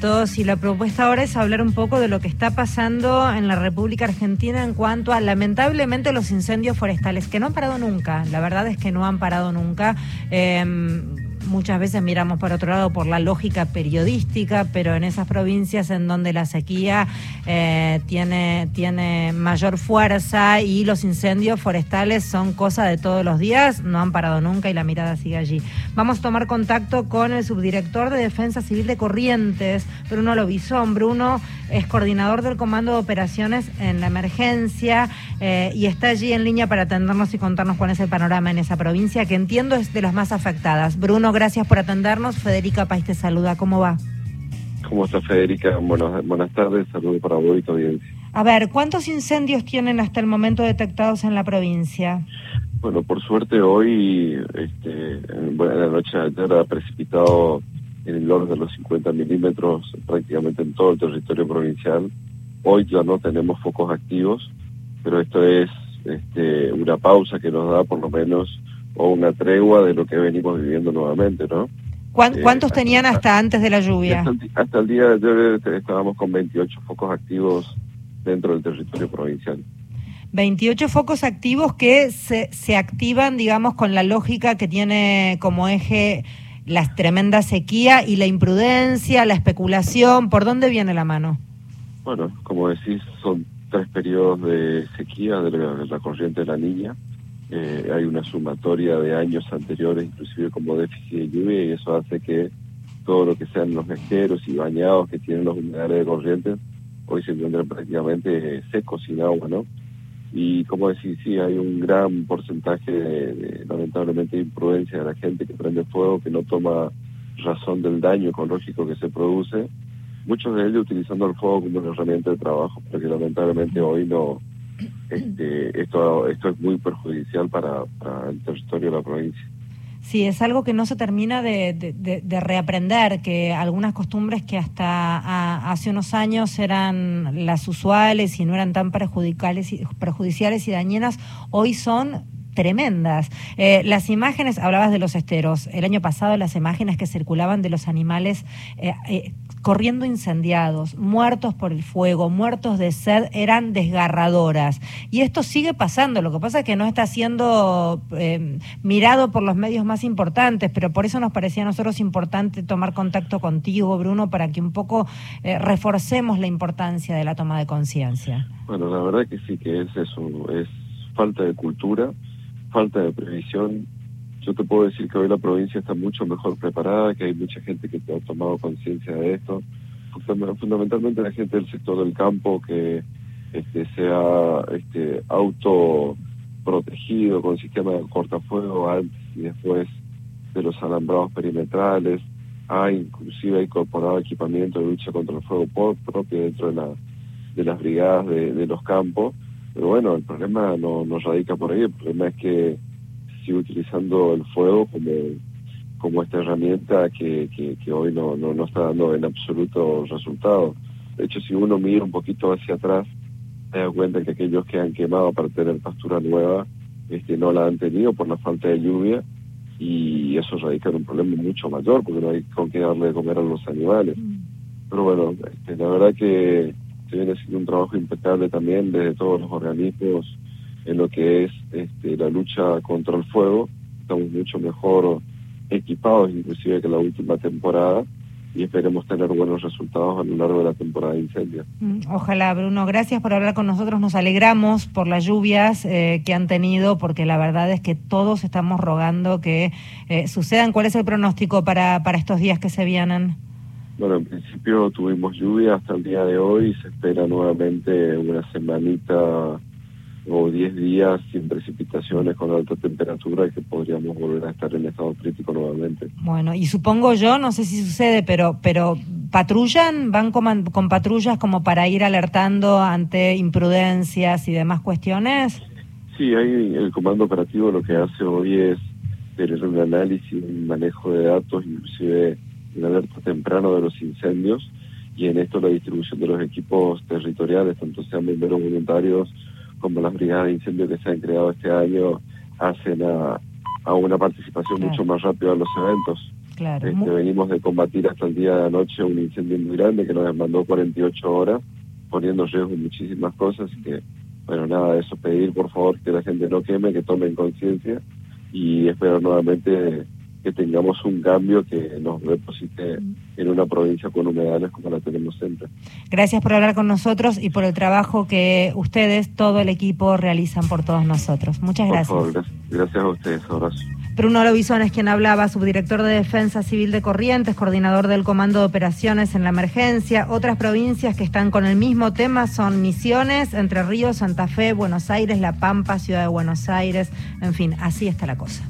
vientos y la propuesta ahora es hablar un poco de lo que está pasando en la República Argentina en cuanto a lamentablemente los incendios forestales, que no han parado nunca, la verdad es que no han parado nunca. Eh, muchas veces miramos para otro lado por la lógica periodística, pero en esas provincias en donde la sequía eh, tiene, tiene mayor fuerza y los incendios forestales son cosa de todos los días, no han parado nunca y la mirada sigue allí. Vamos a tomar contacto con el subdirector de Defensa Civil de Corrientes, Bruno Lobizón. Bruno es coordinador del Comando de Operaciones en la Emergencia eh, y está allí en línea para atendernos y contarnos cuál es el panorama en esa provincia, que entiendo es de las más afectadas. Bruno, por atendernos. Federica País te saluda. ¿Cómo va? ¿Cómo está Federica? Buenas, buenas tardes. Saludos para vos y tu audiencia. A ver, ¿cuántos incendios tienen hasta el momento detectados en la provincia? Bueno, por suerte hoy, este, en la noche de ayer ha precipitado en el orden de los 50 milímetros prácticamente en todo el territorio provincial. Hoy ya no tenemos focos activos, pero esto es este, una pausa que nos da por lo menos o una tregua de lo que venimos viviendo nuevamente, ¿no? Eh, ¿Cuántos tenían hasta antes de la lluvia? Hasta el, día de ayer este, estábamos con 28 focos activos dentro del territorio provincial. 28 focos activos que se, se activan, digamos, con la lógica que tiene como eje la tremenda sequía y la imprudencia, la especulación. ¿Por dónde viene la mano? Bueno, como decís, son tres periodos de sequía de la, corriente de la niña. Eh, hay una sumatoria de años anteriores, inclusive como déficit de lluvia, y eso hace que todo lo que sean los mesqueros y bañados que tienen los humedales de corrientes, hoy se encuentran prácticamente secos, sin agua, ¿no? Y como decir, sí, hay un gran porcentaje de, lamentablemente de imprudencia de la gente que prende fuego, que no toma razón del daño ecológico que se produce, muchos de ellos utilizando el fuego como una herramienta de trabajo, porque lamentablemente hoy no, este, esto, esto es muy perjudicial para, para el territorio de la provincia. Sí, es algo que no se termina de, reaprender, que algunas costumbres que hasta hace unos años eran las usuales y no eran tan perjudiciales y, perjudiciales y dañinas, hoy son tremendas. Eh, las imágenes, hablabas de los esteros, el año pasado las imágenes que circulaban de los animales eh, eh, corriendo incendiados, muertos por el fuego, muertos de sed, eran desgarradoras. Y esto sigue pasando, lo que pasa es que no está siendo eh, mirado por los medios más importantes, pero por eso nos parecía a nosotros importante tomar contacto contigo, Bruno, para que un poco eh, reforcemos la importancia de la toma de conciencia. Bueno, la verdad que sí, que es eso, es falta de cultura, falta de previsión. Yo te puedo decir que hoy la provincia está mucho mejor preparada, que hay mucha gente que ha tomado conciencia de esto, fundamentalmente la gente del sector del campo que este, sea este, auto protegido con sistema de cortafuego antes y después de los alambrados perimetrales, ha inclusive incorporado equipamiento de lucha contra el fuego propio dentro de, la, de las brigadas de, los campos, pero bueno, el problema no, no radica por ahí, el problema es que sigue utilizando el fuego como, como esta herramienta que, que, hoy no, no, no, está dando en absoluto resultado. De hecho, si uno mira un poquito hacia atrás, se da cuenta que aquellos que han quemado para tener pastura nueva este, no la han tenido por la falta de lluvia y eso radica en un problema mucho mayor porque no hay con qué darle de comer a los animales. Mm. Pero bueno, este, la verdad que se viene haciendo un trabajo impecable también desde todos los organismos en lo que es este, la lucha contra el fuego. Estamos mucho mejor equipados inclusive que la última temporada y esperemos tener buenos resultados a lo largo de la temporada de incendios. Mm, ojalá, Bruno. Gracias por hablar con nosotros. Nos alegramos por las lluvias eh, que han tenido, porque la verdad es que todos estamos rogando que eh, sucedan. ¿Cuál es el pronóstico para, para estos días que se vienen? Bueno, en principio tuvimos lluvia hasta el día de hoy. Se espera nuevamente una semanita o 10 días sin precipitaciones con alta temperatura y que podríamos volver a estar en estado crítico nuevamente. Bueno, y supongo yo, no sé si sucede, pero pero patrullan, van con, con patrullas como para ir alertando ante imprudencias y demás cuestiones. Sí, hay el comando operativo lo que hace hoy es tener un análisis, un manejo de datos, inclusive un alerta temprano de los incendios y en esto la distribución de los equipos territoriales, tanto sean bomberos voluntarios como las brigadas de incendio que se han creado este año hacen a, una participación mucho más rápida en los eventos. Claro. Este, venimos de combatir hasta el día de anoche un incendio muy grande que nos demandó 48 horas, poniendo en riesgo muchísimas cosas. Que, bueno, nada, eso pedir por favor que la gente no queme, que tomen conciencia y espero nuevamente que tengamos un cambio que nos deposite en una provincia con humedales como la tenemos siempre. Gracias por hablar con nosotros y por el trabajo que ustedes, todo el equipo, realizan por todos nosotros. Muchas gracias. Gracias a ustedes. Abrazo. Bruno Lobizón es quien hablaba, subdirector de Defensa Civil de Corrientes, coordinador del Comando de Operaciones en la Emergencia. Otras provincias que están con el mismo tema son Misiones, Entre Ríos, Santa Fe, Buenos Aires, La Pampa, Ciudad de Buenos Aires. En fin, así está la cosa.